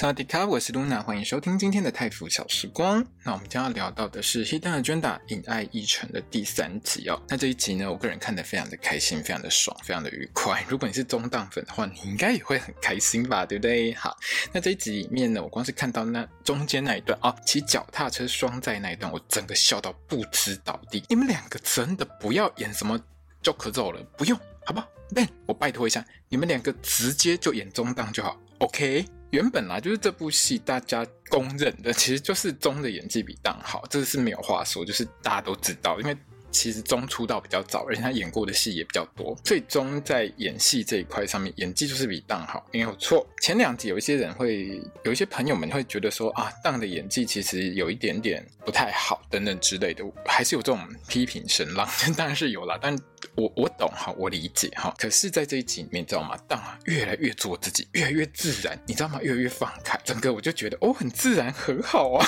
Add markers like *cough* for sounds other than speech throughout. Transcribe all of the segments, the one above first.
大家好，我是露娜，欢迎收听今天的泰服小时光。那我们将要聊到的是《Hidden Agenda 隐爱议程》的第三集哦。那这一集呢，我个人看得非常的开心，非常的爽，非常的愉快。如果你是中档粉的话，你应该也会很开心吧，对不对？好，那这一集里面呢，我光是看到那中间那一段哦，骑脚踏车双载那一段，我整个笑到不知倒地。你们两个真的不要演什么 Joker 了，不用，好不好？Ben，我拜托一下，你们两个直接就演中档就好，OK？原本啦，就是这部戏大家公认的，其实就是中的演技比当好，这是没有话说，就是大家都知道，因为。其实中出道比较早，而且他演过的戏也比较多，最终在演戏这一块上面演技就是比档好，没有错。前两集有一些人会，有一些朋友们会觉得说啊，档的演技其实有一点点不太好等等之类的，还是有这种批评声浪，当然是有啦。*laughs* 但我我懂哈，我理解哈。可是，在这一集里面，你知道吗？档啊越来越做自己，越来越自然，你知道吗？越来越放开，整个我就觉得哦，很自然，很好啊。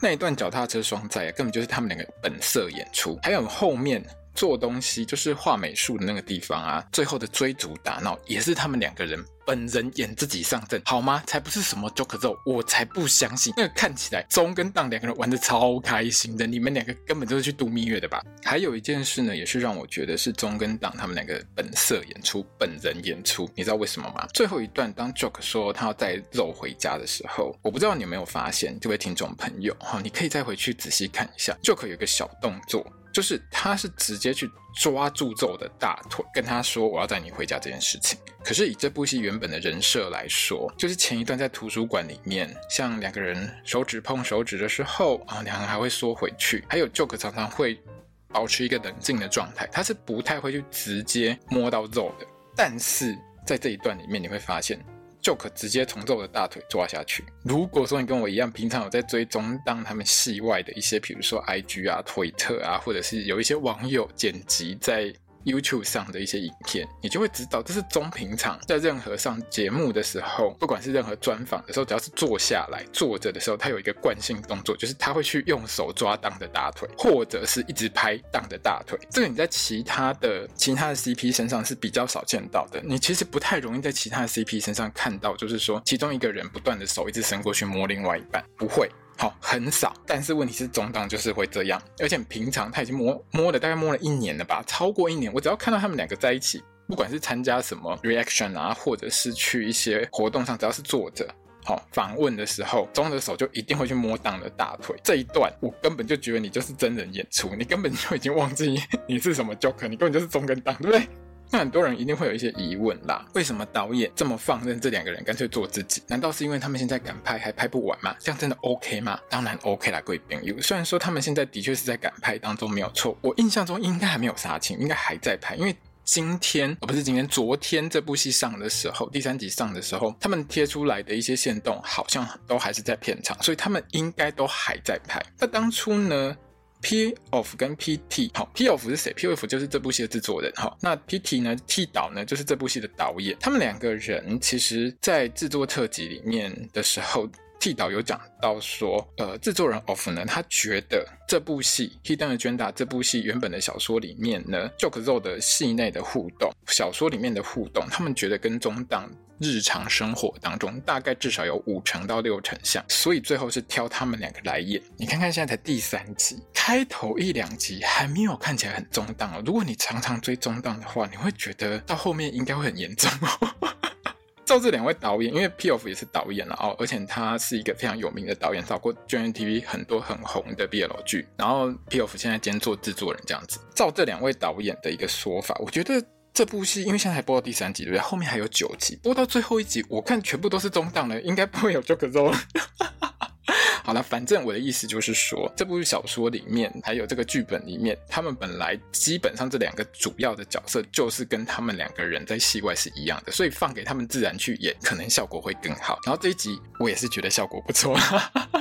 那一段脚踏车双载啊，根本就是他们两个本色演出，还有后面。做东西就是画美术的那个地方啊，最后的追逐打闹也是他们两个人本人演自己上阵，好吗？才不是什么 Joker 咒，我才不相信。那个看起来中跟档两个人玩得超开心的，你们两个根本就是去度蜜月的吧？还有一件事呢，也是让我觉得是中跟档他们两个本色演出，本人演出，你知道为什么吗？最后一段当 Joke 说他要带肉回家的时候，我不知道你有没有发现，这位听众朋友哈，你可以再回去仔细看一下，Joker 有个小动作。就是他是直接去抓住咒的大腿，跟他说我要带你回家这件事情。可是以这部戏原本的人设来说，就是前一段在图书馆里面，像两个人手指碰手指的时候啊，两个人还会缩回去。还有 Joke 常常会保持一个冷静的状态，他是不太会去直接摸到咒的。但是在这一段里面，你会发现。就可直接从这我的大腿抓下去。如果说你跟我一样，平常有在追中档他们戏外的一些，比如说 IG 啊、推特啊，或者是有一些网友剪辑在。YouTube 上的一些影片，你就会知道，这是中平常在任何上节目的时候，不管是任何专访的时候，只要是坐下来坐着的时候，他有一个惯性动作，就是他会去用手抓档的大腿，或者是一直拍档的大腿。这个你在其他的其他的 CP 身上是比较少见到的，你其实不太容易在其他的 CP 身上看到，就是说其中一个人不断的手一直伸过去摸另外一半，不会。好，很少，但是问题是中档就是会这样，而且平常他已经摸摸了大概摸了一年了吧，超过一年，我只要看到他们两个在一起，不管是参加什么 reaction 啊，或者是去一些活动上，只要是坐着，好访问的时候，中的手就一定会去摸档的大腿。这一段我根本就觉得你就是真人演出，你根本就已经忘记你是什么 Joker，你根本就是中跟档，对不对？那很多人一定会有一些疑问啦，为什么导演这么放任这两个人干脆做自己？难道是因为他们现在赶拍还拍不完吗？这样真的 OK 吗？当然 OK 啦，各位朋友。虽然说他们现在的确是在赶拍当中没有错，我印象中应该还没有杀青，应该还在拍。因为今天哦，不是今天，昨天这部戏上的时候，第三集上的时候，他们贴出来的一些线动好像都还是在片场，所以他们应该都还在拍。那当初呢？P.O.F 跟 P.T 好，P.O.F 是谁？P.O.F 就是这部戏的制作人哈。那 P.T 呢？T 导呢？就是这部戏的导演。他们两个人其实，在制作特辑里面的时候，T 导有讲到说，呃，制作人 Of 呢，他觉得这部戏《Hidden Agenda》这部戏原本的小说里面呢，Joker 肉的戏内的互动，小说里面的互动，他们觉得跟中档。日常生活当中，大概至少有五成到六成像，所以最后是挑他们两个来演。你看看现在才第三集，开头一两集还没有看起来很中档哦。如果你常常追中档的话，你会觉得到后面应该会很严重哦。照这两位导演，因为 P.O.F 也是导演了哦，而且他是一个非常有名的导演，导过 gntv 很多很红的 BL 剧。然后 P.O.F 现在兼做制作人这样子。照这两位导演的一个说法，我觉得。这部戏因为现在还播到第三集，对不对？后面还有九集，播到最后一集，我看全部都是中档的，应该不会有 Joker 肉了。*laughs* 好了，反正我的意思就是说，这部小说里面还有这个剧本里面，他们本来基本上这两个主要的角色就是跟他们两个人在戏外是一样的，所以放给他们自然去演，可能效果会更好。然后这一集我也是觉得效果不错，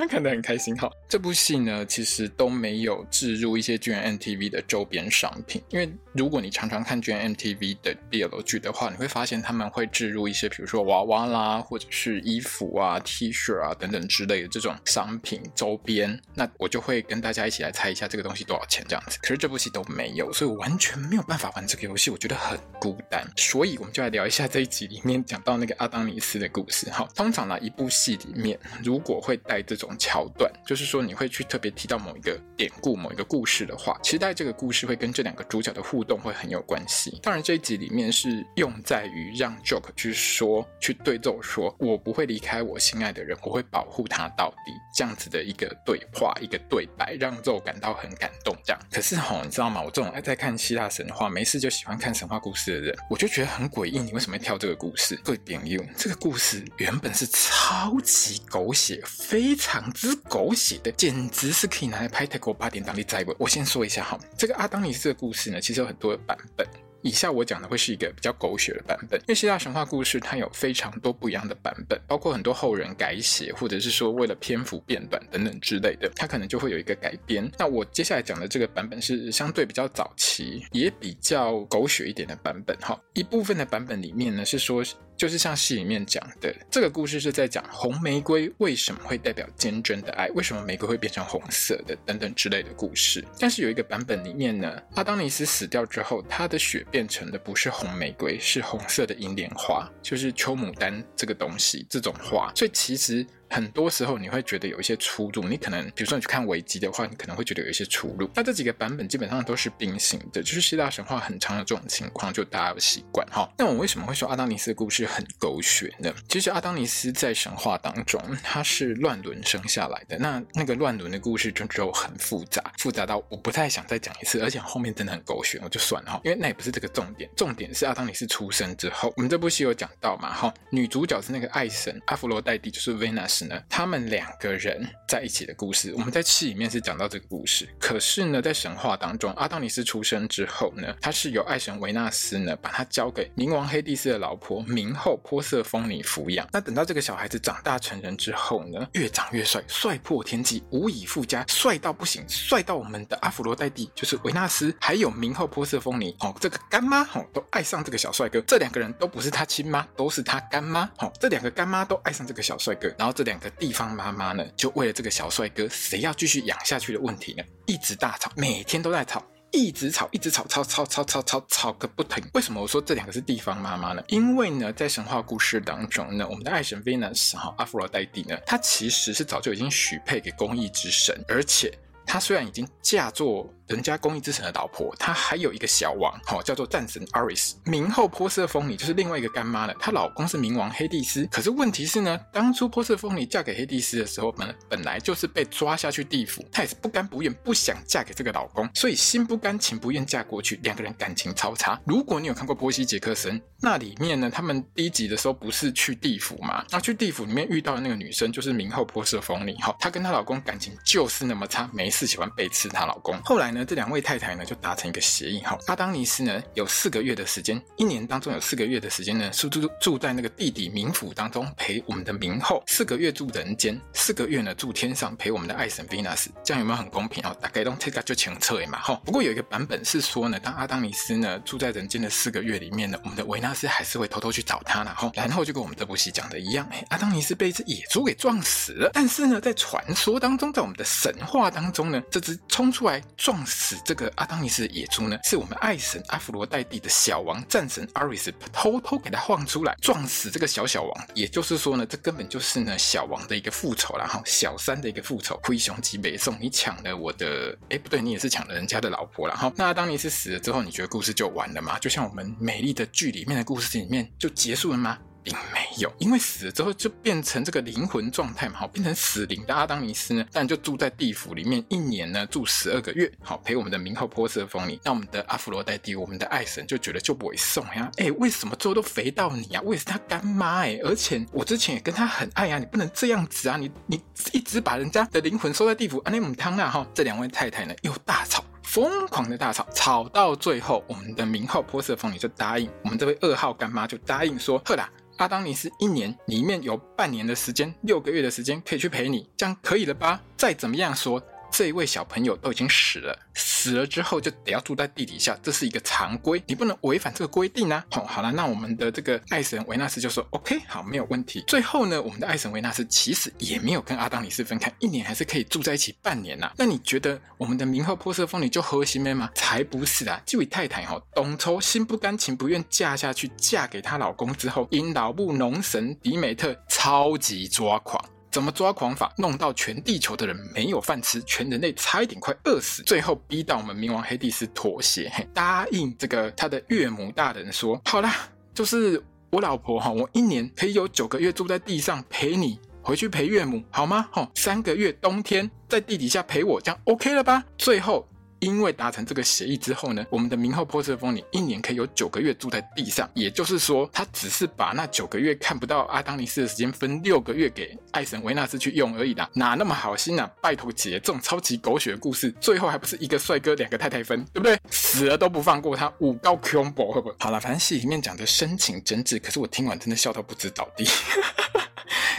看得很开心。好，这部戏呢其实都没有置入一些 GMMTV 的周边商品，因为如果你常常看 GMMTV 的 BL 剧的话，你会发现他们会置入一些，比如说娃娃啦，或者是衣服啊、T 恤啊等等之类的这种商品周边。那我就会跟大家一起来猜一下这个东西多少钱这样子。可是这部戏都没有，所以我完全没有办法玩这个游戏，我觉得很孤单。所以我们就来聊一下这一集里面讲到那个阿当尼斯的故事。好，通常呢，一部戏里面如果会带这种桥段，就是说你会去特别提到某一个典故、某一个故事的话，其实带这个故事会跟这两个主角的互动会很有关系。当然这一集里面是用在于让 Joke 去说、去对奏说：“我不会离开我心爱的人，我会保护他到底。”这样子的一个对话、一个对白，让肉感到很感动。这样，可是吼，你知道吗？我这种爱在看希腊神话、没事就喜欢看神话故事的人，我就觉得很诡异。你为什么要跳这个故事？各位朋友，这个故事原本是超级狗血，非常之狗血的，简直是可以拿来拍泰国八点档的灾文。我先说一下哈，这个阿当尼斯的故事呢，其实有很多的版本。以下我讲的会是一个比较狗血的版本，因为希腊神话故事它有非常多不一样的版本，包括很多后人改写，或者是说为了篇幅变短等等之类的，它可能就会有一个改编。那我接下来讲的这个版本是相对比较早期，也比较狗血一点的版本。哈，一部分的版本里面呢是说。就是像戏里面讲的，这个故事是在讲红玫瑰为什么会代表坚贞的爱，为什么玫瑰会变成红色的等等之类的故事。但是有一个版本里面呢，阿当尼斯死掉之后，他的血变成的不是红玫瑰，是红色的银莲花，就是秋牡丹这个东西，这种花。所以其实。很多时候你会觉得有一些出入，你可能比如说你去看维基的话，你可能会觉得有一些出入。那这几个版本基本上都是并行的，就是希腊神话很长的这种情况，就大家有习惯哈。那我为什么会说阿当尼斯的故事很狗血呢？其实阿当尼斯在神话当中他是乱伦生下来的，那那个乱伦的故事就就很复杂，复杂到我不太想再讲一次，而且后面真的很狗血，我就算了哈，因为那也不是这个重点，重点是阿当尼斯出生之后，我们这部戏有讲到嘛哈，女主角是那个爱神阿芙罗黛蒂，就是 Venus。他们两个人在一起的故事，我们在戏里面是讲到这个故事。可是呢，在神话当中，阿道尼斯出生之后呢，他是由爱神维纳斯呢把他交给冥王黑帝斯的老婆冥后波瑟丰尼抚养。那等到这个小孩子长大成人之后呢，越长越帅，帅破天际，无以复加，帅到不行，帅到我们的阿芙罗黛蒂就是维纳斯，还有冥后波瑟丰尼哦，这个干妈哦都爱上这个小帅哥。这两个人都不是他亲妈，都是他干妈哦。这两个干妈都爱上这个小帅哥，然后这两两个。地方妈妈呢，就为了这个小帅哥，谁要继续养下去的问题呢，一直大吵，每天都在吵，一直吵，一直吵，吵吵吵吵吵吵个不停。为什么我说这两个是地方妈妈呢？因为呢，在神话故事当中呢，我们的爱神 Venus 哈阿芙罗黛蒂呢，她其实是早就已经许配给公益之神，而且她虽然已经嫁作。人家公益之神的老婆，她还有一个小王，好、哦、叫做战神 Ares。冥后波色丰尼就是另外一个干妈了，她老公是冥王黑帝斯。可是问题是呢，当初波色丰尼嫁给黑帝斯的时候，本本来就是被抓下去地府，她也是不甘不愿，不想嫁给这个老公，所以心不甘情不愿嫁过去，两个人感情超差。如果你有看过波西杰克森，那里面呢，他们第一集的时候不是去地府吗？那去地府里面遇到的那个女生就是冥后波色丰尼，哈，她跟她老公感情就是那么差，没事喜欢背刺她老公。后来呢，这两位太太呢就达成一个协议哈，阿当尼斯呢有四个月的时间，一年当中有四个月的时间呢是住住在那个地底冥府当中陪我们的冥后，四个月住人间，四个月呢住天上陪我们的爱神 Venus，这样有没有很公平哦？大概都这个就清澈嘛哈。不过有一个版本是说呢，当阿当尼斯呢住在人间的四个月里面呢，我们的维纳斯还是会偷偷去找他，然后然后就跟我们这部戏讲的一样，哎，阿当尼斯被一只野猪给撞死了，但是呢在传说当中，在我们的神话当中呢，这只冲出来撞死。这个阿当尼斯的野猪呢，是我们爱神阿芙罗黛蒂的小王战神阿瑞斯偷偷给他晃出来，撞死这个小小王。也就是说呢，这根本就是呢小王的一个复仇，然后小三的一个复仇。灰熊级北宋，你抢了我的，哎，不对，你也是抢了人家的老婆。然后那阿当尼斯死了之后，你觉得故事就完了吗？就像我们美丽的剧里面的故事里面就结束了吗？并没有，因为死了之后就变成这个灵魂状态嘛，好，变成死灵的阿当尼斯呢，但就住在地府里面，一年呢住十二个月，好陪我们的冥后波色丰尼。那我们的阿芙罗黛蒂，我们的爱神就觉得就不会送呀，哎，为什么最后都肥到你啊？我也是他干妈哎，而且我之前也跟他很爱啊，你不能这样子啊，你你一直把人家的灵魂收在地府，阿内姆汤啊哈，这两位太太呢又大吵。疯狂的大吵，吵到最后，我们的名号波色丰尼就答应，我们这位二号干妈就答应说：“赫啦，阿当尼斯一年里面有半年的时间，六个月的时间可以去陪你，这样可以了吧？再怎么样说。”这一位小朋友都已经死了，死了之后就得要住在地底下，这是一个常规，你不能违反这个规定啊！哦，好了，那我们的这个爱神维纳斯就说：“OK，好，没有问题。”最后呢，我们的爱神维纳斯其实也没有跟阿当尼斯分开，一年还是可以住在一起半年呐、那你觉得我们的冥后波色风女就核心没吗？才不是啊！这位太太、哦，董抽心不甘情不愿嫁下去，嫁给她老公之后，因老母农神迪美特超级抓狂。怎么抓狂法？弄到全地球的人没有饭吃，全人类差一点快饿死，最后逼到我们冥王黑帝斯妥协，嘿答应这个他的岳母大人说：“好啦，就是我老婆哈，我一年可以有九个月住在地上陪你回去陪岳母，好吗？吼，三个月冬天在地底下陪我，这样 OK 了吧？”最后。因为达成这个协议之后呢，我们的明后波色丰尼一年可以有九个月住在地上，也就是说，他只是把那九个月看不到阿当尼斯的时间分六个月给爱神维纳斯去用而已啦，哪那么好心啊？拜托姐，这种超级狗血的故事，最后还不是一个帅哥两个太太分，对不对？死了都不放过他，五高 combo 会不？好了，反正戏里面讲的深情真挚，可是我听完真的笑到不知倒地。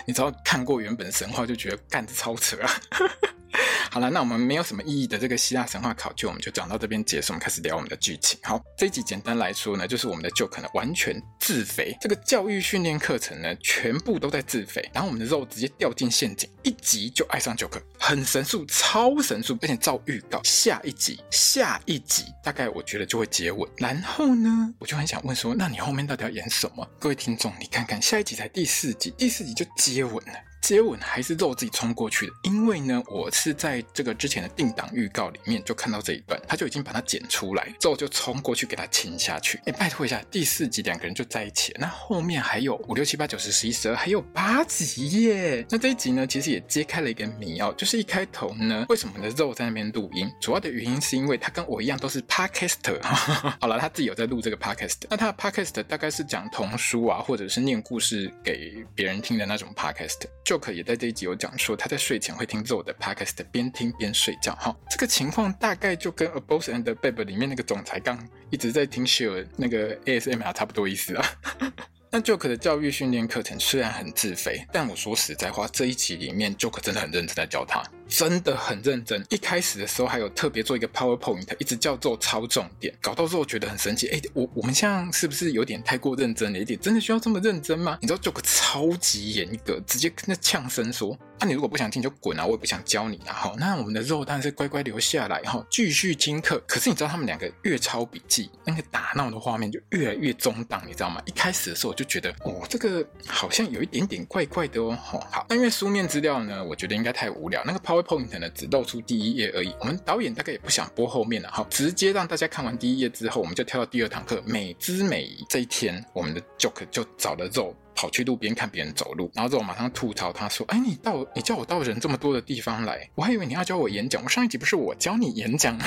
你只要看过原本神话，就觉得干得超扯啊。*laughs* 好了，那我们没有什么意义的这个希腊神话考据，我们就讲到这边结束。我们开始聊我们的剧情。好，这一集简单来说呢，就是我们的 Jock 呢完全自肥，这个教育训练课程呢全部都在自肥，然后我们的肉直接掉进陷阱，一集就爱上 Jock，很神速，超神速，而且照预告，下一集，下一集大概我觉得就会接吻。然后呢，我就很想问说，那你后面到底要演什么？各位听众，你看看下一集才第四集，第四集就接吻了。接吻还是肉自己冲过去的，因为呢，我是在这个之前的定档预告里面就看到这一段，他就已经把它剪出来，之后就冲过去给他亲下去。哎，拜托一下，第四集两个人就在一起了，那后面还有五六七八九十十一十二，还有八集耶。那这一集呢，其实也揭开了一个谜哦，就是一开头呢，为什么呢肉在那边录音？主要的原因是因为他跟我一样都是 podcaster，*laughs* 好了，他自己有在录这个 podcast，那他的 podcast 大概是讲童书啊，或者是念故事给别人听的那种 podcast。Joke 也在这一集有讲说，他在睡前会听着我的 podcast，边听边睡觉。哈，这个情况大概就跟《A Boss and a Babe》里面那个总裁刚一直在听 Share 那个 ASMR 差不多意思啊。*laughs* 那 Joke 的教育训练课程虽然很自费，但我说实在话，这一集里面 Joke 真的很认真在教他。真的很认真，一开始的时候还有特别做一个 PowerPoint，一直叫做超重点，搞到之后觉得很神奇。哎，我我们现在是不是有点太过认真了一点？真的需要这么认真吗？你知道 Jock 超级严格，直接跟他呛声说：“那、啊、你如果不想听就滚啊，我也不想教你啊。”好，那我们的肉当然是乖乖留下来，哈，继续听课。可是你知道他们两个越抄笔记，那个打闹的画面就越来越中档，你知道吗？一开始的时候我就觉得，哦，这个好像有一点点怪怪的哦。好，那因为书面资料呢，我觉得应该太无聊，那个 PowerPoint point 呢，只露出第一页而已。我们导演大概也不想播后面了，哈，直接让大家看完第一页之后，我们就跳到第二堂课，美姿美。这一天，我们的 joke 就找了肉。跑去路边看别人走路，然后之后马上吐槽他说：“哎，你到你叫我到人这么多的地方来，我还以为你要教我演讲。我上一集不是我教你演讲吗？”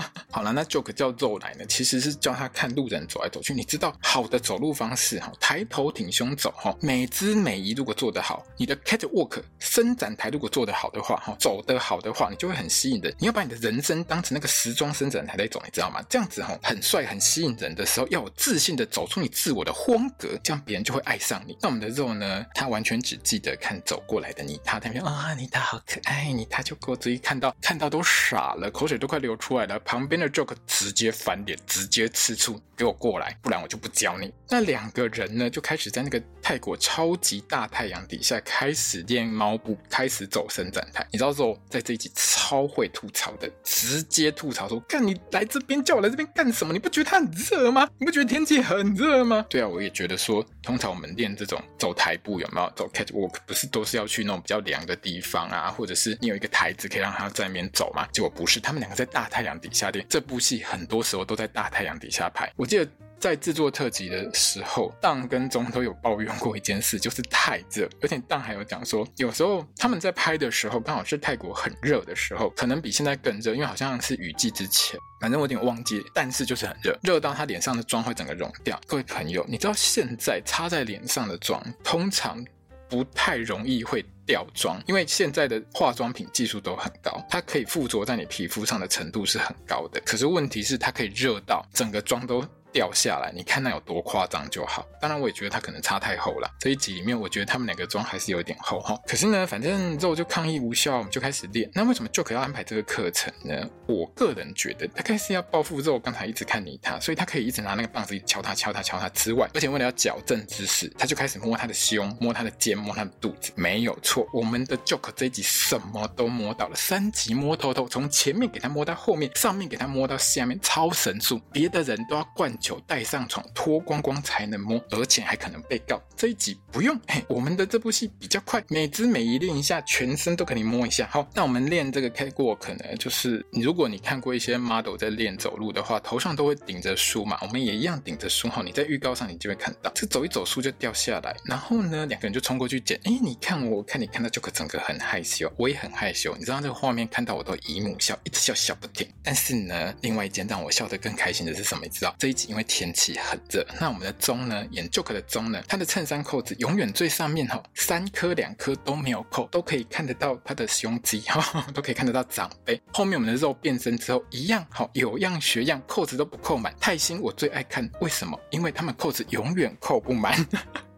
*laughs* 好了，那 Joke 叫肉来呢，其实是教他看路人走来走去。你知道好的走路方式哈，抬头挺胸走哈，美姿美仪如果做得好，你的 catwalk 伸展台如果做得好的话哈，走得好的话，你就会很吸引人。你要把你的人生当成那个时装伸展台在走，你知道吗？这样子哈，很帅很吸引人的时候，要有自信的走出你自我的风格，这样别人就会爱上你。那我们的肉呢？他完全只记得看走过来的妮塔，他那边啊，妮塔好可爱，妮塔就给我直接看到，看到都傻了，口水都快流出来了。旁边的 Joke 直接翻脸，直接吃醋，给我过来，不然我就不教你。那两个人呢，就开始在那个泰国超级大太阳底下开始练猫步，开始走伸展台。你知道肉在这一集超会吐槽的，直接吐槽说：“干你来这边叫我来这边干什么？你不觉得它很热吗？你不觉得天气很热吗？”对啊，我也觉得说，通常我们练这种。走台步有没有走 catwalk？不是都是要去那种比较凉的地方啊，或者是你有一个台子可以让他在那边走吗？结果不是，他们两个在大太阳底下练。这部戏很多时候都在大太阳底下拍。我记得在制作特辑的时候，当跟钟都有抱怨过一件事，就是太热，而且当还有讲说，有时候他们在拍的时候，刚好是泰国很热的时候，可能比现在更热，因为好像是雨季之前，反正我有点忘记，但是就是很热，热到他脸上的妆会整个融掉。各位朋友，你知道现在擦在脸上的妆，通常不太容易会掉妆，因为现在的化妆品技术都很高，它可以附着在你皮肤上的程度是很高的。可是问题是，它可以热到整个妆都。掉下来，你看那有多夸张就好。当然，我也觉得它可能擦太厚了。这一集里面，我觉得他们两个妆还是有点厚哈。可是呢，反正肉就抗议无效，我们就开始练。那为什么 Joke 要安排这个课程呢？我个人觉得，大概是要报复肉刚才一直看你他，所以他可以一直拿那个棒子敲他、敲他、敲他之外，而且为了要矫正姿势，他就开始摸他的胸、摸他的肩、摸他的肚子。没有错，我们的 Joke 这一集什么都摸到了，三级摸透透，从前面给他摸到后面，上面给他摸到下面，超神速，别的人都要灌酒带上床。脱光光才能摸，而且还可能被告。这一集不用，嘿，我们的这部戏比较快，每只每一练一下，全身都可以摸一下。好，那我们练这个 catwalk 可能就是，如果你看过一些 model 在练走路的话，头上都会顶着书嘛，我们也一样顶着书。哈，你在预告上你就会看到，这走一走书就掉下来，然后呢，两个人就冲过去捡。哎，你看我，我看你看到就可整个很害羞，我也很害羞。你知道这个画面看到我都姨母笑，一直笑笑不停。但是呢，另外一件让我笑得更开心的是什么？你知道这一集因为天气很热。那我们的钟呢？演 Joker 的钟呢？他的衬衫扣子永远最上面哈，三颗两颗都没有扣，都可以看得到他的胸肌哈，都可以看得到长辈。*laughs* 后面我们的肉变身之后一样好，有样学样，扣子都不扣满。泰星我最爱看，为什么？因为他们扣子永远扣不满。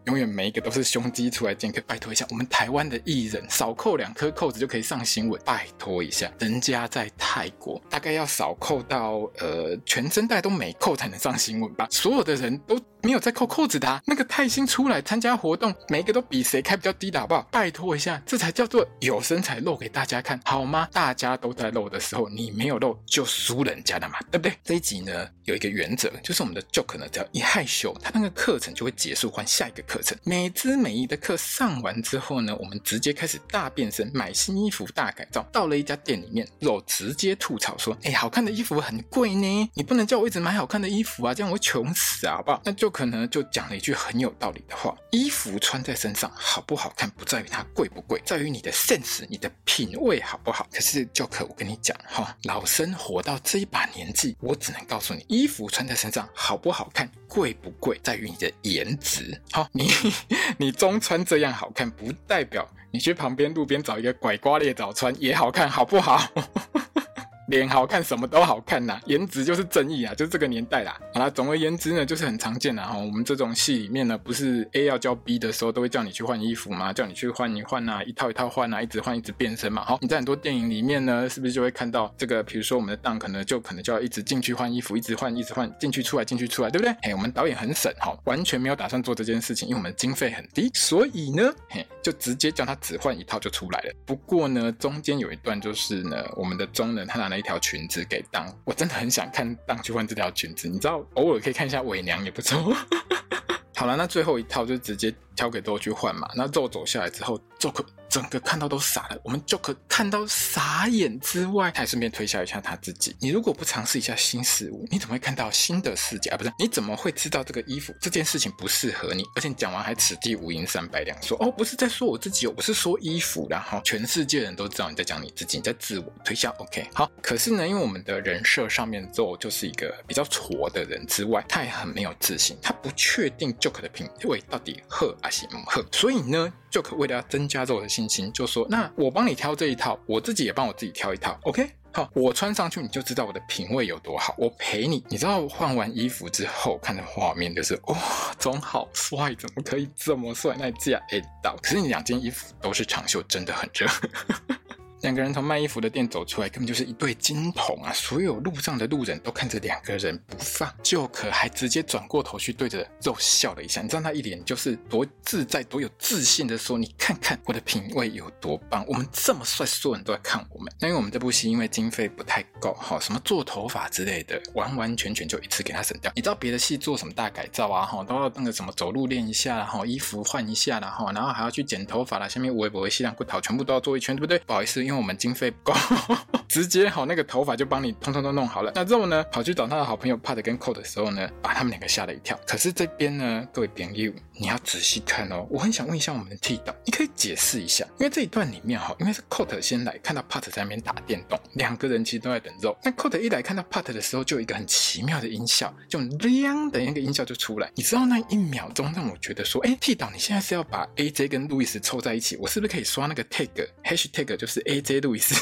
永远每一个都是胸肌出来见，客拜托一下，我们台湾的艺人少扣两颗扣子就可以上新闻，拜托一下，人家在泰国大概要少扣到呃全身带都没扣才能上新闻吧，所有的人都。没有在扣扣子的、那个泰星出来参加活动，每一个都比谁开比较低的好不好？拜托一下，这才叫做有身材露给大家看，好吗？大家都在露的时候，你没有露就输人家的嘛，对不对？这一集呢有一个原则，就是我们的 Joke 呢只要一害羞，他那个课程就会结束，换下一个课程。美姿美仪的课上完之后呢，我们直接开始大变身，买新衣服大改造。到了一家店里面，肉直接吐槽说：“哎，好看的衣服很贵呢，你不能叫我一直买好看的衣服啊，这样我会穷死啊，好不好？”那就。可能就讲了一句很有道理的话：衣服穿在身上好不好看，不在于它贵不贵，在于你的 sense，你的品味好不好。可是 Joke，我跟你讲哈，老生活到这一把年纪，我只能告诉你，衣服穿在身上好不好看，贵不贵，在于你的颜值。*laughs* 好，你你中穿这样好看，不代表你去旁边路边找一个拐瓜裂枣穿也好看，好不好？脸好看，什么都好看呐，颜值就是正义啊，就是这个年代啦。好啦，总而言之呢，就是很常见啦哈。我们这种戏里面呢，不是 A 要教 B 的时候，都会叫你去换衣服吗？叫你去换一换啊，一套一套换啊，一直换一直变身嘛。好，你在很多电影里面呢，是不是就会看到这个？比如说我们的档，可能，就可能就要一直进去换衣服，一直换，一直换，进去出来，进去出来，对不对？嘿，我们导演很省哈，完全没有打算做这件事情，因为我们经费很低，所以呢，嘿，就直接叫他只换一套就出来了。不过呢，中间有一段就是呢，我们的中人，他拿了一条裙子给。当我真的很想看当去换这条裙子，你知道，偶尔可以看一下伪娘也不错。*laughs* 好了，那最后一套就直接挑给豆去换嘛。那肉走下来之后，豆可。整个看到都傻了，我们就可看到傻眼之外，他还顺便推销一下他自己。你如果不尝试一下新事物，你怎么会看到新的世界啊？不是，你怎么会知道这个衣服这件事情不适合你？而且讲完还此地无银三百两，说哦，不是在说我自己，我是说衣服然后，全世界人都知道你在讲你自己，你在自我推销。OK，好。可是呢，因为我们的人设上面肉就是一个比较挫的人之外，他也很没有自信，他不确定 Joke 的品味到底好还是不好，所以呢。Joke 为了要增加肉的信心，就说：“那我帮你挑这一套，我自己也帮我自己挑一套，OK？好，我穿上去你就知道我的品味有多好。我陪你，你知道换完衣服之后看的画面就是哇，总好帅，怎么可以这么帅？那这样哎，到可是你两件衣服都是长袖，真的很热。”两个人从卖衣服的店走出来，根本就是一对金童啊！所有路上的路人都看着两个人不放就可还直接转过头去对着肉笑了一下。你知道他一脸就是多自在、多有自信的说：“你看看我的品味有多棒，我们这么帅，所有人都在看我们。”那因为我们这部戏因为经费不太够，哈，什么做头发之类的，完完全全就一次给他省掉。你知道别的戏做什么大改造啊？哈，都要那个什么走路练一下，然后衣服换一下，然后然后还要去剪头发啦，下面围脖、西凉骨头全部都要做一圈，对不对？不好意思，因为我们经费不够，*laughs* 直接好那个头发就帮你通通都弄好了。那之后呢，跑去找他的好朋友 Pat 跟 Colt 的时候呢，把他们两个吓了一跳。可是这边呢，各位朋友，你要仔细看哦。我很想问一下我们的 T 导，你可以解释一下，因为这一段里面哈，因为是 Colt 先来看到 Pat 在那边打电动，两个人其实都在等肉。那 Colt 一来看到 Pat 的时候，就有一个很奇妙的音效，就亮的那个音效就出来。你知道那一秒钟让我觉得说，哎，T 导，你现在是要把 AJ 跟路易斯凑在一起，我是不是可以刷那个 tag，hashtag 就是 A J. 路易斯？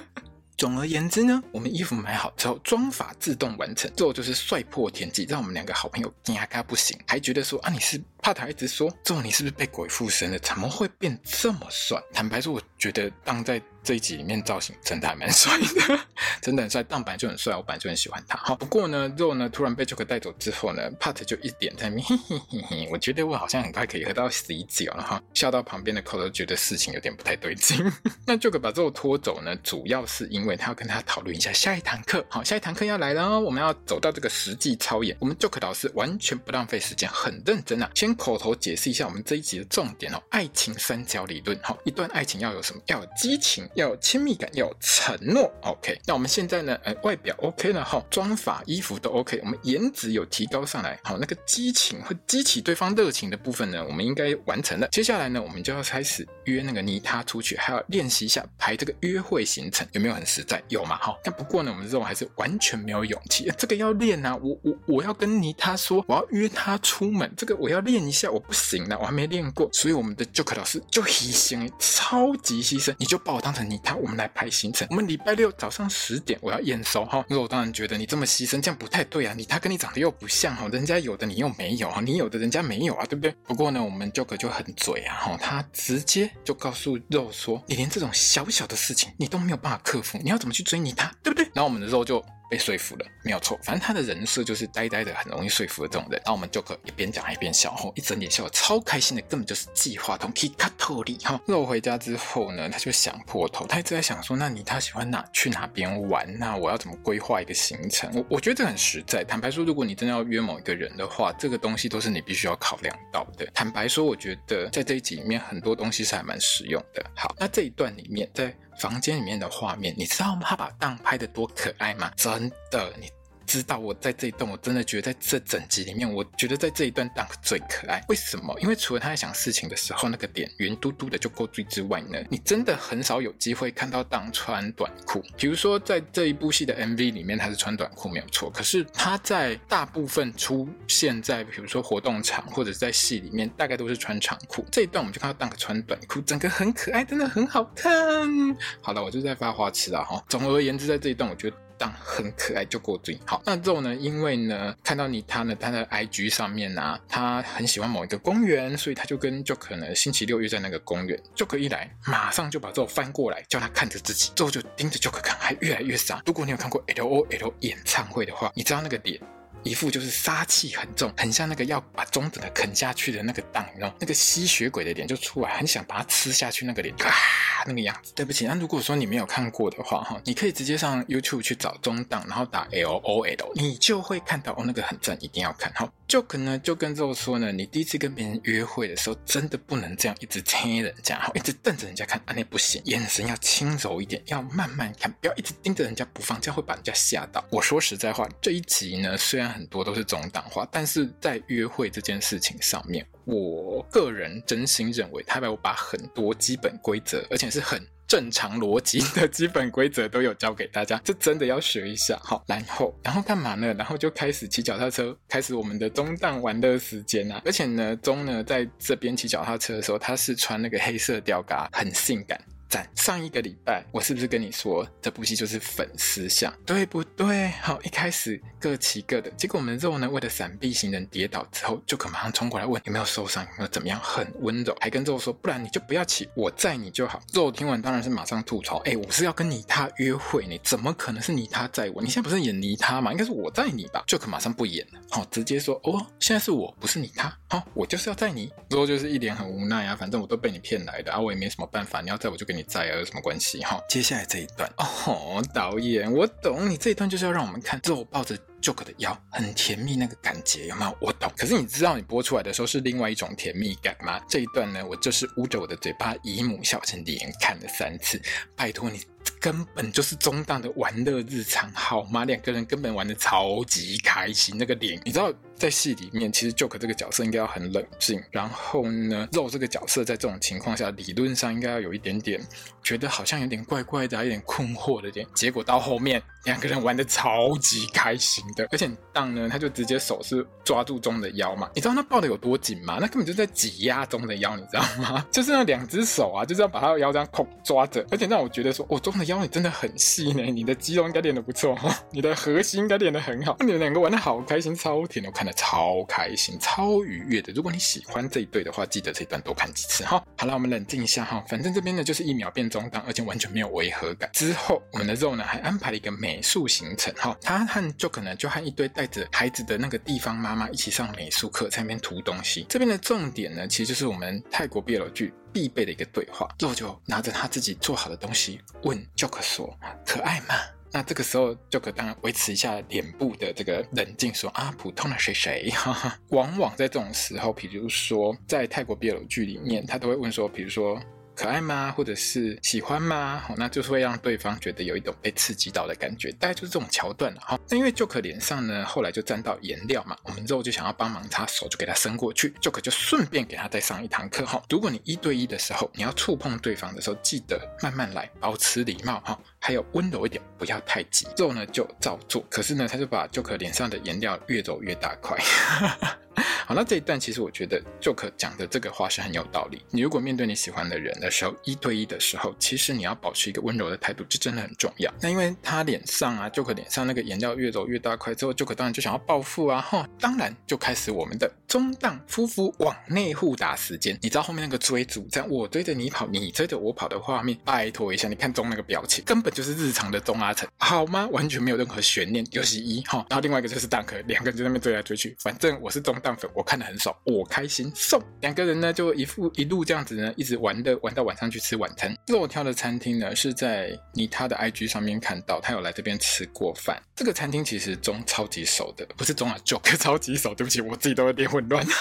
*laughs* 总而言之呢，我们衣服买好之后，妆法自动完成，之后就是帅破天际，让我们两个好朋友惊嘎不行，还觉得说啊，你是怕他一直说，之后你是不是被鬼附身了？怎么会变这么帅？坦白说，我觉得当在。这一集里面造型真的还蛮帅的，真的很帅。当板就很帅，我本来就很喜欢他。好，不过呢，肉呢突然被 Joker 带走之后呢，Pat 就一点在面嘿嘿嘿，我觉得我好像很快可以喝到喜酒了哈。笑到旁边的 Cole 觉得事情有点不太对劲。*laughs* 那 Joker 把肉拖走呢，主要是因为他要跟他讨论一下下一堂课。好，下一堂课要来了哦，我们要走到这个实际操演。我们 Joker 老师完全不浪费时间，很认真啊。先口头解释一下我们这一集的重点哦，爱情三角理论。好，一段爱情要有什么？要有激情，要有亲密感。有承诺，OK。那我们现在呢？呃，外表 OK 了哈，妆法、衣服都 OK。我们颜值有提高上来，好，那个激情会激起对方热情的部分呢，我们应该完成了。接下来呢，我们就要开始约那个妮他出去，还要练习一下排这个约会行程，有没有很实在？有嘛？哈。但不过呢，我们这种还是完全没有勇气，这个要练啊！我我我要跟妮他说，我要约他出门，这个我要练一下，我不行了，我还没练过。所以我们的 Joker 老师就牺牲，超级牺牲，你就把我当成你他，我们来排。行程，我们礼拜六早上十点我要验收哈。那我当然觉得你这么牺牲，这样不太对啊。你他跟你长得又不像哈，人家有的你又没有哈，你有的人家没有啊，对不对？不过呢，我们 Joker 就很嘴啊哈，他直接就告诉肉说，你连这种小小的事情你都没有办法克服，你要怎么去追你他，对不对？然后我们的肉就。被说服了，没有错。反正他的人设就是呆呆的，很容易说服的这种人。然后我们就可一边讲一边笑，吼，一整脸笑超开心的，根本就是计划通，可以卡透里哈。那我回家之后呢，他就想破头，他一直在想说，那你他喜欢哪去哪边玩？那我要怎么规划一个行程？我我觉得这很实在。坦白说，如果你真的要约某一个人的话，这个东西都是你必须要考量到的。坦白说，我觉得在这一集里面很多东西是还蛮实用的。好，那这一段里面在。房间里面的画面，你知道？他把蛋拍的多可爱吗？真的，你。知道我在这一段，我真的觉得在这整集里面，我觉得在这一段 Dunk 最可爱。为什么？因为除了他在想事情的时候，那个脸圆嘟嘟的就够醉之外呢，你真的很少有机会看到 Dunk 穿短裤。比如说在这一部戏的 MV 里面，他是穿短裤没有错，可是他在大部分出现在比如说活动场或者在戏里面，大概都是穿长裤。这一段我们就看到 Dunk 穿短裤，整个很可爱，真的很好看。好了，我就在发花痴了哈。总而言之，在这一段我觉得。当很可爱就过嘴好，那之后呢？因为呢，看到你他呢，他的 IG 上面呢、啊，他很喜欢某一个公园，所以他就跟 Joker 呢星期六约在那个公园。Joker 一来，马上就把之后翻过来，叫他看着自己，之后就盯着 Joker 看，还越来越傻。如果你有看过 LOL 演唱会的话，你知道那个点。一副就是杀气很重，很像那个要把中指的啃下去的那个档，你知道那个吸血鬼的脸就出来，很想把它吃下去那个脸，啊，那个样子。对不起，那如果说你没有看过的话，哈，你可以直接上 YouTube 去找中档，然后打 LOL，你就会看到哦，那个很正，一定要看。好就可能就跟肉说呢，你第一次跟别人约会的时候，真的不能这样一直听人家，哈，一直瞪着人家看，啊，那不行，眼神要轻柔一点，要慢慢看，不要一直盯着人家不放，这样会把人家吓到。我说实在话，这一集呢，虽然。很多都是中档化，但是在约会这件事情上面，我个人真心认为，他把我把很多基本规则，而且是很正常逻辑的基本规则都有教给大家，这真的要学一下。好，然后然后干嘛呢？然后就开始骑脚踏车，开始我们的中档玩乐时间啊！而且呢，中呢在这边骑脚踏车的时候，他是穿那个黑色吊嘎，很性感。上一个礼拜，我是不是跟你说这部戏就是粉丝向，对不对？好，一开始各骑各的，结果我们肉呢，为了闪避行人跌倒之后，就可马上冲过来问有没有受伤，有没有怎么样，很温柔，还跟肉说，不然你就不要骑，我载你就好。肉听完当然是马上吐槽，哎，我是要跟你他约会，你怎么可能是你他载我？你现在不是演你他吗？应该是我载你吧？就可马上不演了，好，直接说哦，现在是我不是你他，好，我就是要载你。之后就是一脸很无奈啊，反正我都被你骗来的啊，我也没什么办法，你要载我就给你。载啊，有什么关系哈？接下来这一段哦，导演，我懂你这一段就是要让我们看肉抱着 Joke 的腰，很甜蜜那个感觉，有没有？我懂。可是你知道你播出来的时候是另外一种甜蜜感吗？这一段呢，我就是捂着我的嘴巴，姨母笑成连看了三次，拜托你。根本就是中档的玩乐日常，好吗？两个人根本玩的超级开心，那个脸，你知道。在戏里面，其实 Joke 这个角色应该要很冷静。然后呢，肉这个角色在这种情况下，理论上应该要有一点点觉得好像有点怪怪的，有点困惑的点。结果到后面，两个人玩的超级开心的。而且当呢，他就直接手是抓住中的腰嘛。你知道他抱的有多紧吗？那根本就在挤压中的腰，你知道吗？*laughs* 就是那两只手啊，就是要把他的腰这样控抓着。而且让我觉得说，哦，中的腰你真的很细呢，你的肌肉应该练得不错哈，你的核心应该练得很好。你们两个玩的好开心，超甜，我看的。超开心、超愉悦的。如果你喜欢这一对的话，记得这一段多看几次哈。好了，我们冷静一下哈。反正这边呢就是一秒变中档，而且完全没有违和感。之后我们的肉呢还安排了一个美术行程哈。他和 Joke 呢就和一堆带着孩子的那个地方妈妈一起上美术课，在那边涂东西。这边的重点呢，其实就是我们泰国 BL 剧必备的一个对话。肉就拿着他自己做好的东西问 Joker 说：“可爱吗？”那这个时候 Joker 当然维持一下脸部的这个冷静，说啊，普通的谁谁，哈 *laughs* 哈。往往在这种时候，比如说在泰国 BL 剧里面，他都会问说，比如说。可爱吗？或者是喜欢吗？好，那就是会让对方觉得有一种被刺激到的感觉，大概就是这种桥段了。哈，那因为 Joke 脸上呢，后来就沾到颜料嘛，我们肉就想要帮忙擦手，就给他伸过去，Joke 就顺便给他再上一堂课。哈，如果你一对一的时候，你要触碰对方的时候，记得慢慢来，保持礼貌。哈，还有温柔一点，不要太急。肉呢就照做，可是呢，他就把 Joke 脸上的颜料越揉越大块。*laughs* 好，那这一段其实我觉得就可讲的这个话是很有道理。你如果面对你喜欢的人的时候，一对一的时候，其实你要保持一个温柔的态度，这真的很重要。那因为他脸上啊就可脸上那个颜料越走越大块之后就可当然就想要报复啊，哈，当然就开始我们的中档夫妇往内互打时间。你知道后面那个追逐战，我追着你跑，你追着我跑的画面，拜托一下，你看中那个表情，根本就是日常的中阿成，好吗？完全没有任何悬念，尤其一哈。然后另外一个就是蛋壳两个人就在那边追来追去，反正我是中档粉。我看的很爽，我开心。送两个人呢，就一副一路这样子呢，一直玩的玩到晚上去吃晚餐。肉挑的餐厅呢，是在你他的 IG 上面看到，他有来这边吃过饭。这个餐厅其实中超级熟的，不是中啊，Joe 超级熟。对不起，我自己都会点混乱。*laughs*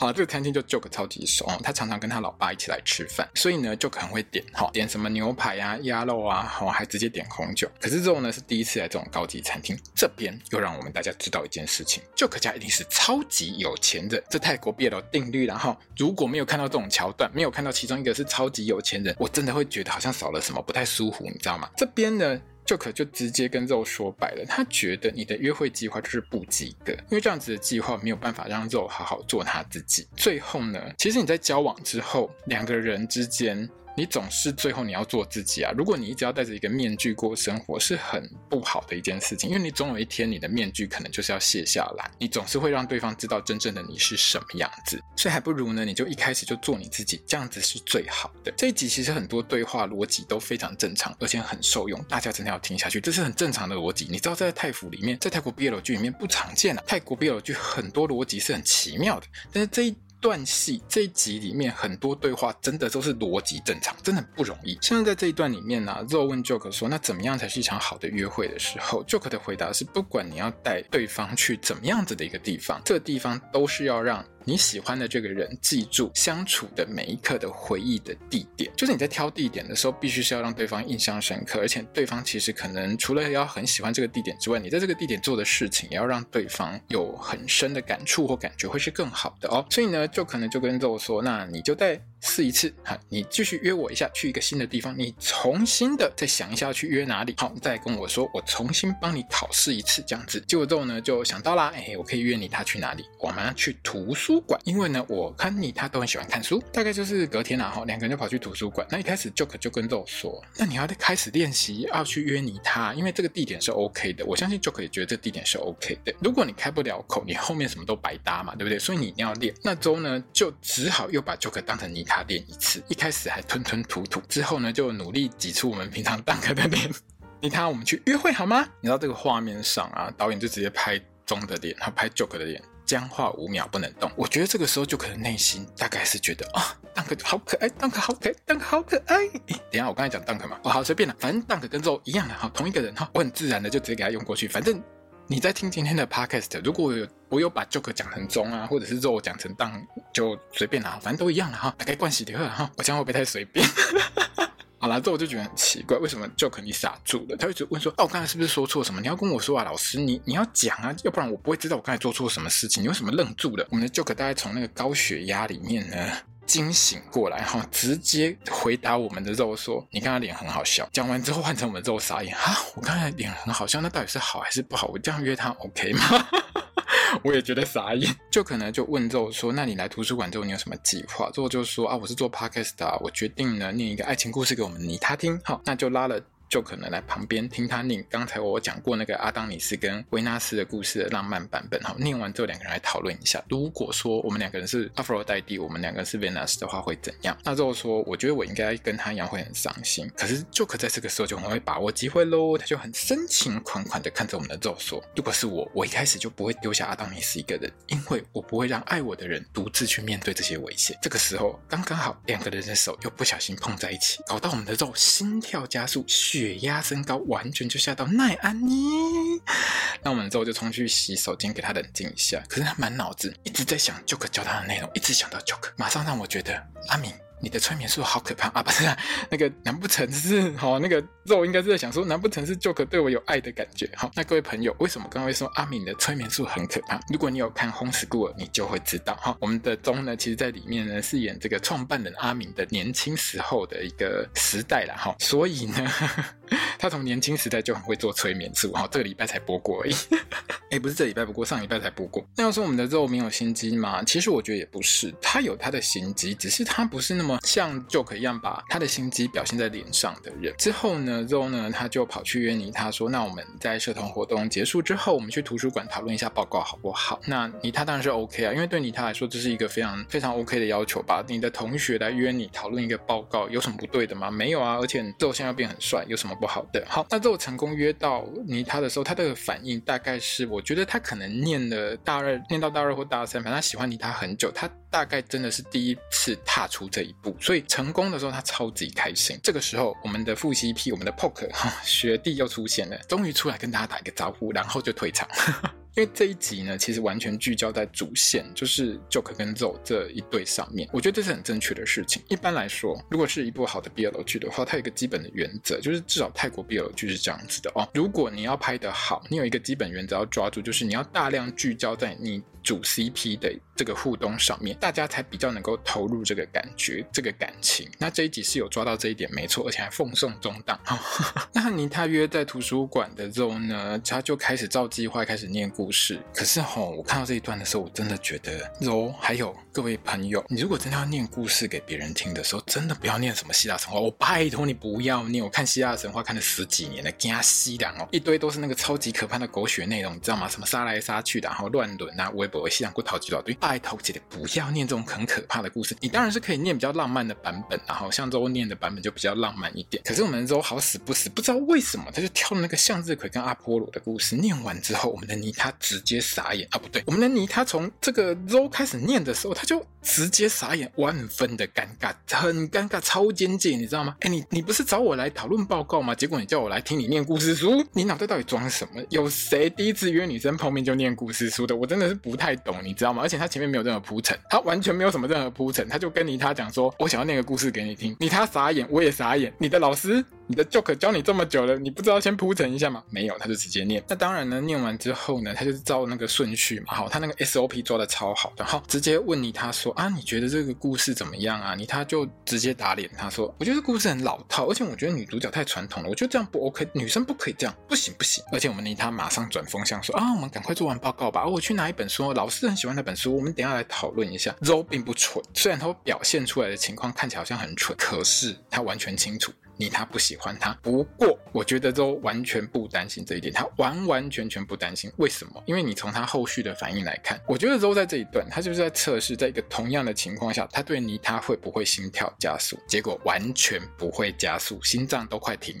好，这个餐厅就 Joke 超级熟，他常常跟他老爸一起来吃饭，所以呢，Joke 很会点，哈，点什么牛排啊、鸭肉啊，好，还直接点红酒。可是肉呢是第一次来这种高级餐厅，这边又让我们大家知道一件事情，Joke 家一定是超级有钱的，这泰国 BL 定律。然后如果没有看到这种桥段，没有看到其中一个是超级有钱人，我真的会觉得好像少了什么，不太舒服，你知道吗？这边呢。Joke 就直接跟肉说白了，他觉得你的约会计划就是不及格，因为这样子的计划没有办法让肉好好做他自己。最后呢，其实你在交往之后，两个人之间。你总是最后你要做自己啊！如果你一直要戴着一个面具过生活，是很不好的一件事情。因为你总有一天你的面具可能就是要卸下来，你总是会让对方知道真正的你是什么样子。所以还不如呢，你就一开始就做你自己，这样子是最好的。这一集其实很多对话逻辑都非常正常，而且很受用，大家真的要听下去，这是很正常的逻辑。你知道在泰服里面，在泰国 BL 剧里面不常见啊，泰国 BL 剧很多逻辑是很奇妙的，但是这一。段戏这一集里面很多对话真的都是逻辑正常，真的不容易。像在这一段里面呢、啊，肉问 Joke 说：“那怎么样才是一场好的约会的时候？”Joke 的回答是：“不管你要带对方去怎么样子的一个地方，这个地方都是要让。”你喜欢的这个人，记住相处的每一刻的回忆的地点，就是你在挑地点的时候，必须是要让对方印象深刻，而且对方其实可能除了要很喜欢这个地点之外，你在这个地点做的事情，也要让对方有很深的感触或感觉，会是更好的哦。所以呢，就可能就跟肉说，那你就在。试一次哈，你继续约我一下，去一个新的地方，你重新的再想一下要去约哪里，好，你再跟我说，我重新帮你考试一次，这样子。结果之后呢，就想到啦，哎，我可以约你他去哪里？我们去图书馆，因为呢，我看你他都很喜欢看书。大概就是隔天啊，哈，两个人就跑去图书馆。那一开始 Joke 就跟肉说，那你要开始练习，要去约你他，因为这个地点是 OK 的。我相信 Joke 也觉得这个地点是 OK 的。如果你开不了口，你后面什么都白搭嘛，对不对？所以你一定要练。那周呢，就只好又把 Joke 当成你。他练一次，一开始还吞吞吐吐，之后呢，就努力挤出我们平常 Dunk 的脸。*laughs* 你看，我们去约会好吗？你知道这个画面上啊，导演就直接拍中的脸，然后拍 Joker 的脸。僵化五秒不能动。我觉得这个时候就可能内心大概是觉得啊，Dunk 好可爱，Dunk 好可爱，Dunk 好可爱。等下我刚才讲 Dunk 嘛，哦好随便了，反正 Dunk 跟 Zoe 一样的哈，同一个人哈，我很自然的就直接给他用过去。反正你在听今天的 Podcast，如果我有我有把 Joke 讲成中啊，或者是肉讲成当就随便啦，反正都一样了哈，大概关系的哈，我这样会不会太随便？*laughs* 好了，这我就觉得很奇怪，为什么 Joke 你傻住了？他一直问说：“哦，我刚才是不是说错什么？你要跟我说啊，老师，你你要讲啊，要不然我不会知道我刚才做错什么事情。你为什么愣住了？”我们的 Joke 大概从那个高血压里面呢惊醒过来，哈，*laughs* 直接回答我们的肉说：“你看他脸很好笑。”讲完之后换成我们肉傻眼哈，我刚才脸很好笑，那到底是好还是不好？我这样约他 OK 吗？*laughs* 我也觉得傻眼，就可能就问之后说，那你来图书馆之后你有什么计划？之后就说啊，我是做 podcast 的，我决定呢念一个爱情故事给我们你他听，好，那就拉了。就可能来旁边听他念刚才我讲过那个阿当尼斯跟维纳斯的故事的浪漫版本，好，念完之后两个人来讨论一下。如果说我们两个人是阿弗罗代蒂，我们两个人是维纳斯的话会怎样？那之后说，我觉得我应该跟他一样会很伤心。可是就可在这个时候就很会把握机会喽，他就很深情款款的看着我们的肉说：如果是我，我一开始就不会丢下阿当尼斯一个人，因为我不会让爱我的人独自去面对这些危险。这个时候刚刚好两个人的手又不小心碰在一起，搞到我们的肉心跳加速，血压升高。完全就吓到奈安妮，那我们之后就冲去洗手间给她冷静一下。可是她满脑子一直在想 Joker 教她的内容，一直想到 Joker，马上让我觉得阿明。你的催眠术好可怕啊！不是、啊、那个，难不成是好那个肉应该是在想说，难不成是 Joker 对我有爱的感觉？好，那各位朋友，为什么刚刚会说阿敏的催眠术很可怕？如果你有看《Homeschool》，你就会知道哈。我们的钟呢，其实在里面呢饰演这个创办人阿敏的年轻时候的一个时代了哈。所以呢，*laughs* *laughs* 他从年轻时代就很会做催眠术哈。这个礼拜才播过而已，哎、欸，不是这礼拜，不过上礼拜才播过。那要说我们的肉没有心机吗？其实我觉得也不是，他有他的心机，只是他不是那么。像 Joke 一样把他的心机表现在脸上的人之后呢，Zoe 呢他就跑去约妮他说：“那我们在社团活动结束之后，我们去图书馆讨论一下报告好不好？”那妮他当然是 OK 啊，因为对妮他来说这是一个非常非常 OK 的要求吧。你的同学来约你讨论一个报告，有什么不对的吗？没有啊，而且 Zoe 现在要变很帅，有什么不好的？好，那最后成功约到妮他的时候，他的反应大概是，我觉得他可能念了大二，念到大二或大三，反正他喜欢妮他很久，他大概真的是第一次踏出这一步，所以。成功的时候，他超级开心。这个时候，我们的副 CP，我们的 Poke 学弟又出现了，终于出来跟大家打一个招呼，然后就退场。因为这一集呢，其实完全聚焦在主线，就是 Joker 跟 Zoe 这一对上面。我觉得这是很正确的事情。一般来说，如果是一部好的 BL 剧的话，它有一个基本的原则，就是至少泰国 BL 剧是这样子的哦。如果你要拍得好，你有一个基本原则要抓住，就是你要大量聚焦在你主 CP 的这个互动上面，大家才比较能够投入这个感觉、这个感情。那这一集是有抓到这一点，没错，而且还奉送中档。哦、*laughs* 那尼他约在图书馆的 Zo 呢，他就开始照计划开始念故事。可是吼，我看到这一段的时候，我真的觉得柔还有各位朋友，你如果真的要念故事给别人听的时候，真的不要念什么希腊神话，我拜托你不要念。我看希腊神话看了十几年了，惊西凉哦，一堆都是那个超级可怕的狗血内容，你知道吗？什么杀来杀去的，然后乱伦啊，微博。我希想过淘几老堆，拜托姐姐不要念这种很可怕的故事。你当然是可以念比较浪漫的版本，然后像周念的版本就比较浪漫一点。可是我们 Zoe 好死不死，不知道为什么他就挑了那个向日葵跟阿波罗的故事。念完之后，我们的妮他直接傻眼啊！不对，我们的妮他从这个 Zoe 开始念的时候，他就直接傻眼，万分的尴尬，很尴尬，超尴尬，你知道吗？哎，你你不是找我来讨论报告吗？结果你叫我来听你念故事书，你脑袋到底装什么？有谁第一次约女生碰面就念故事书的？我真的是不太。懂，你知道吗？而且他前面没有任何铺陈，他完全没有什么任何铺陈，他就跟妮他讲说：“我想要念个故事给你听。”妮他傻眼，我也傻眼。你的老师。你的 Joke 教你这么久了，你不知道先铺陈一下吗？没有，他就直接念。那当然呢，念完之后呢，他就照那个顺序嘛，好，他那个 SOP 做的超好的，好，直接问你他说啊，你觉得这个故事怎么样啊？你他就直接打脸，他说，我觉得故事很老套，而且我觉得女主角太传统了，我觉得这样不 OK，女生不可以这样，不行不行。而且我们呢他马上转风向说啊，我们赶快做完报告吧，我去拿一本书，老师很喜欢那本书，我们等下来讨论一下。Zoe 并不蠢，虽然他表现出来的情况看起来好像很蠢，可是他完全清楚。妮他不喜欢他，不过我觉得都完全不担心这一点，他完完全全不担心。为什么？因为你从他后续的反应来看，我觉得都在这一段，他就是在测试，在一个同样的情况下，他对妮他会不会心跳加速？结果完全不会加速，心脏都快停。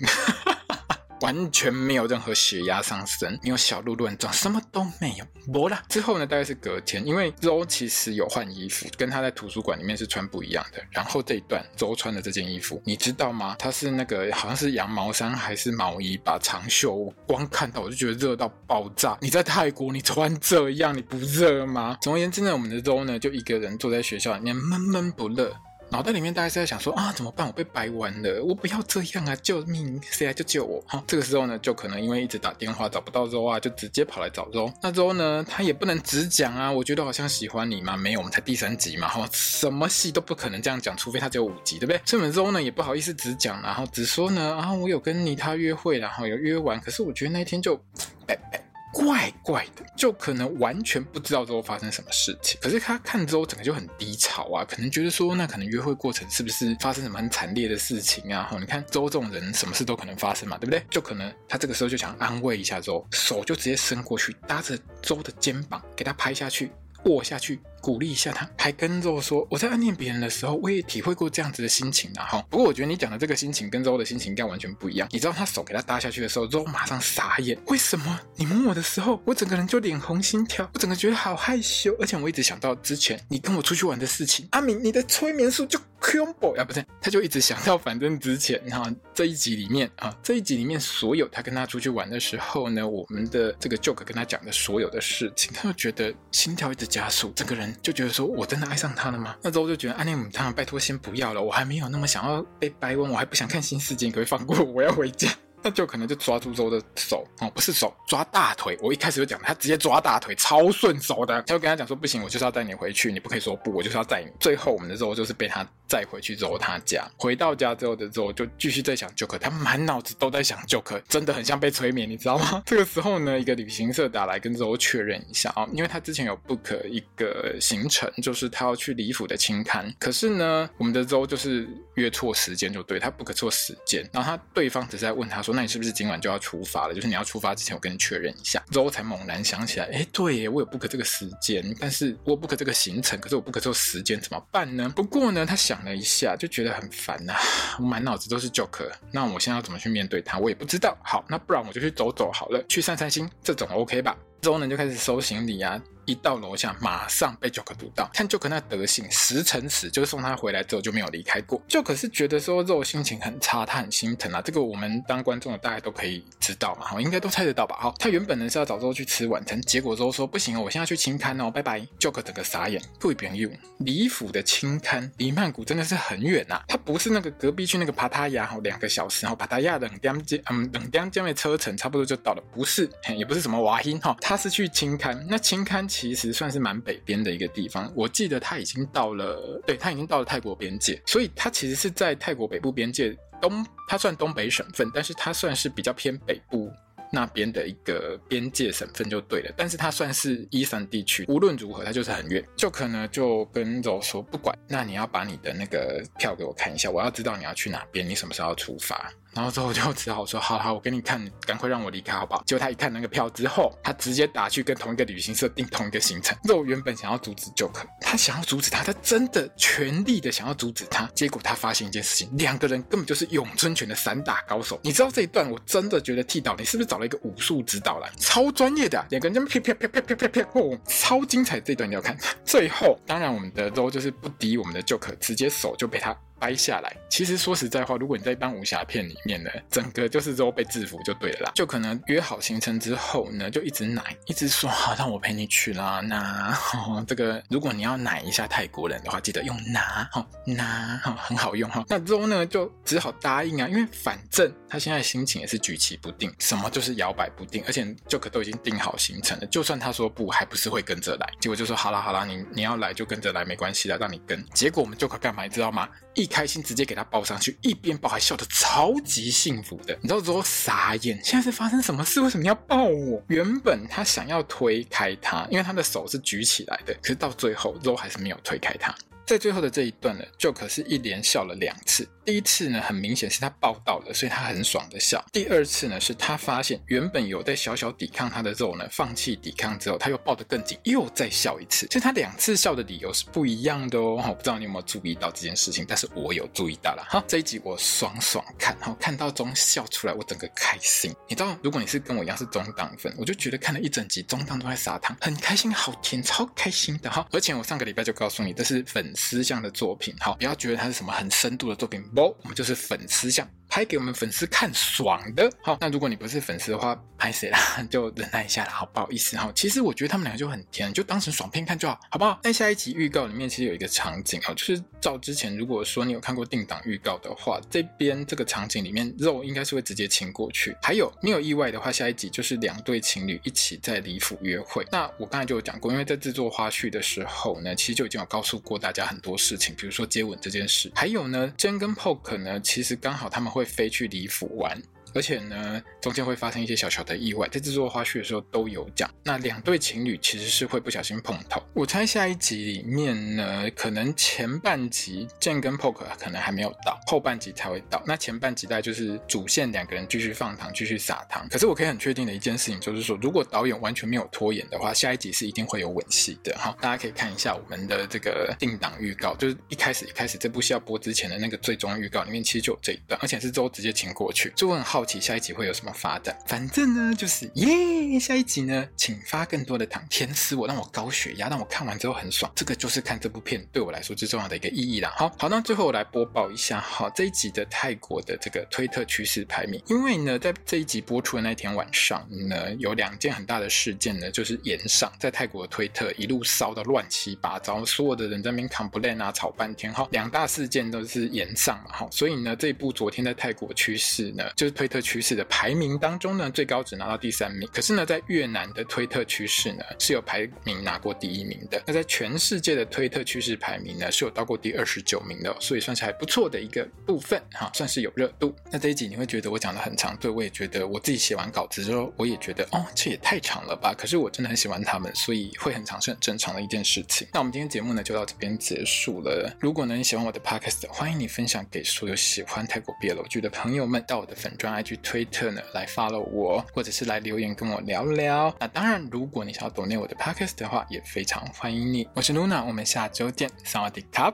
完全没有任何血压上升，没有小鹿乱撞，什么都没有。不啦，之后呢，大概是隔天，因为周其实有换衣服，跟他在图书馆里面是穿不一样的。然后这一段周穿的这件衣服，你知道吗？他是那个好像是羊毛衫还是毛衣吧，长袖。光看到我就觉得热到爆炸。你在泰国你穿这样你不热吗？总而言之呢，我们的周呢就一个人坐在学校里面闷闷不乐。脑袋里面大概是在想说啊，怎么办？我被掰弯了，我不要这样啊！救命！谁来救救我？哈，这个时候呢，就可能因为一直打电话找不到周啊，就直接跑来找周。那周呢，他也不能直讲啊。我觉得好像喜欢你嘛，没有，我们才第三集嘛，哈，什么戏都不可能这样讲，除非他只有五集，对不对？所以我们周呢也不好意思直讲，然后只说呢啊，我有跟你他约会，然后有约完，可是我觉得那一天就，怪怪的，就可能完全不知道之后发生什么事情。可是他看之后整个就很低潮啊，可能觉得说，那可能约会过程是不是发生什么很惨烈的事情啊？你看周这种人，什么事都可能发生嘛，对不对？就可能他这个时候就想安慰一下周，手就直接伸过去搭着周的肩膀，给他拍下去，握下去。鼓励一下他，还跟肉说：“我在暗恋别人的时候，我也体会过这样子的心情啊。”哈，不过我觉得你讲的这个心情跟肉的心情应该完全不一样。你知道他手给他搭下去的时候，肉马上傻眼。为什么你摸我的时候，我整个人就脸红心跳，我整个觉得好害羞，而且我一直想到之前你跟我出去玩的事情。阿明，你的催眠术就 combo 啊，不是？他就一直想到，反正之前哈这一集里面啊，这一集里面所有他跟他出去玩的时候呢，我们的这个 Joke 跟他讲的所有的事情，他就觉得心跳一直加速，整个人就觉得说我。真的爱上他了吗？那之后就觉得阿内姆他拜托先不要了，我还没有那么想要被掰弯，我还不想看新世界，可可以放过我？我要回家。那就可能就抓住周的手哦，不是手，抓大腿。我一开始就讲，他直接抓大腿，超顺手的。他就跟他讲说，不行，我就是要带你回去，你不可以说不，我就是要带你。最后我们的周就是被他再回去周他家。回到家之后的周就继续在想 Joker，他满脑子都在想 Joker，真的很像被催眠，你知道吗？*laughs* 这个时候呢，一个旅行社打来跟周确认一下啊，因为他之前有 book 一个行程，就是他要去李府的清刊，可是呢，我们的周就是约错时间，就对他 book 错时间，然后他对方只是在问他说，那你是不是今晚就要出发了，就是你要出发之前，我跟你确认一下。之后才猛然想起来，哎，对耶，我有 book 这个时间，但是我 book 这个行程，可是我 book 这个时间怎么办呢？不过呢，他想想了一下，就觉得很烦呐、我满脑子都是 Joke，那我现在要怎么去面对他，我也不知道。好，那不然我就去走走好了，去散散心，这总 OK 吧？之后呢，就开始收行李啊。一到楼下，马上被 Joker 堵到。看 Joker 那德行，十成十就是送他回来之后就没有离开过。Joker 是觉得说肉心情很差，他很心疼啊。这个我们当观众的大家都可以知道嘛，哈，应该都猜得到吧？哈，他原本呢是要找周去吃晚餐，结果周说不行哦，我现在去青勘哦，拜拜。Joker 整个傻眼，不一边用李府的青勘离曼谷真的是很远呐、他不是那个隔壁去那个帕塔亚哈两个小时，然后帕塔亚冷江街嗯冷江江的车程差不多就到了，不是，也不是什么瓦欣哈，他是去青勘。那青勘其实算是蛮。北边的一个地方，我记得他已经到了，对，他已经到了泰国边界，所以他其实是在泰国北部边界东，他算东北省份，但是他算是比较偏北部那边的一个边界省份就对了，但是他算是伊山地区，无论如何他就是很远，就可能就跟周说不管，那你要把你的那个票给我看一下，我要知道你要去哪边，你什么时候要出发。然后之后我就只好说，好好，我给你看，赶快让我离开，好不好？结果他一看那个票之后，他直接打去跟同一个旅行社订同一个行程。肉原本想要阻止 Joker，他想要阻止他，他真的全力的想要阻止他。结果他发现一件事情，两个人根本就是咏春拳的散打高手。你知道这一段，我真的觉得剃导，你是不是找了一个武术指导来？超专业的、两个人这么啪啪啪啪啪啪啪，哦，超精彩！这一段你要看。*laughs* 最后，当然我们的肉就是不敌我们的 Joker，直接手就被他。掰下来，其实说实在话，如果你在一般武侠片里面呢，整个就是之后被制服就对了啦。就可能约好行程之后呢，就一直奶，一直说好让我陪你去啦。那、哦、这个如果你要奶一下泰国人的话，记得用拿哈拿哈很好用哈。那之后呢就只好答应啊，因为反正他现在心情也是举棋不定，什么就是摇摆不定，而且就可都已经定好行程了，就算他说不，还不是会跟着来。结果就说好啦好啦，你你要来就跟着来，没关系的，让你跟。结果我们就可干嘛你知道吗？一开心直接给他抱上去，一边抱还笑得超级幸福的，你知道之后傻眼，现在是发生什么事？为什么要抱我？原本他想要推开他，因为他的手是举起来的，可是到最后，肉还是没有推开他。在最后的这一段呢，Joke 是一连笑了两次。第一次呢，很明显是他报道了，所以他很爽的笑。第二次呢，是他发现原本有在小小抵抗他的肉呢，放弃抵抗之后，他又抱得更紧，又再笑一次。其实他两次笑的理由是不一样的哦。我不知道你有没有注意到这件事情，但是我有注意到了。好，这一集我爽爽看，好，看到中笑出来，我整个开心。你知道，如果你是跟我一样是中档粉，我就觉得看了一整集中档都在撒糖，很开心，好甜，超开心的哈。而且我上个礼拜就告诉你，这是粉丝向的作品，好，不要觉得它是什么很深度的作品，我们就是粉丝相。拍给我们粉丝看爽的，好，那如果你不是粉丝的话，拍谁啦？*laughs* 就忍耐一下啦，好不好意思哈。其实我觉得他们两个就很甜，就当成爽片看就好，好不好？那下一集预告里面其实有一个场景哦，就是照之前如果说你有看过定档预告的话，这边这个场景里面肉应该是会直接亲过去。还有没有意外的话，下一集就是两对情侣一起在李府约会。那我刚才就有讲过，因为在制作花絮的时候呢，其实就已经有告诉过大家很多事情，比如说接吻这件事，还有呢，Jen 跟 Poke 呢，其实刚好他们会会飞去李府玩。而且呢，中间会发生一些小小的意外，在制作花絮的时候都有讲。那两对情侣其实是会不小心碰头。我猜下一集里面呢，可能前半集 Jen 跟 Poke 可能还没有到，后半集才会到。那前半集大概就是主线两个人继续放糖，继续撒糖。可是我可以很确定的一件事情就是说，如果导演完全没有拖延的话，下一集是一定会有吻戏的哈。大家可以看一下我们的这个定档预告，就是一开始一开始这部戏要播之前的那个最终预告里面，其实就有这一段，而且是周直接请过去，就很好。好奇下一集会有什么发展？反正呢，就是耶！下一集呢，请发更多的糖，甜死我，让我高血压，让我看完之后很爽。这个就是看这部片对我来说最重要的一个意义啦。好好，那最后我来播报一下，哈，这一集的泰国的这个推特趋势排名。因为呢，在这一集播出的那天晚上呢，有两件很大的事件呢，就是延上在泰国的推特一路烧到乱七八糟，所有的人在那边 complain 啊，吵半天。哈，两大事件都是延上嘛，哈，所以呢，这一部昨天在泰国趋势呢，就是推。推特趋势的排名当中呢，最高只拿到第三名。可是呢，在越南的推特趋势呢，是有排名拿过第一名的。那在全世界的推特趋势排名呢，是有到过第二十九名的，所以算是还不错的一个部分哈，算是有热度。那这一集你会觉得我讲的很长，对，我也觉得我自己写完稿子之后，我也觉得哦，这也太长了吧。可是我真的很喜欢他们，所以会很长是很正常的一件事情。那我们今天节目呢，就到这边结束了。如果呢你喜欢我的 podcast，欢迎你分享给所有喜欢泰国 BL 剧的朋友们，到我的粉专。去推特呢，来 follow 我，或者是来留言跟我聊聊。那当然，如果你想要 donate 我的 podcast 的话，也非常欢迎你。我是 Luna，我们下周见，萨瓦迪卡。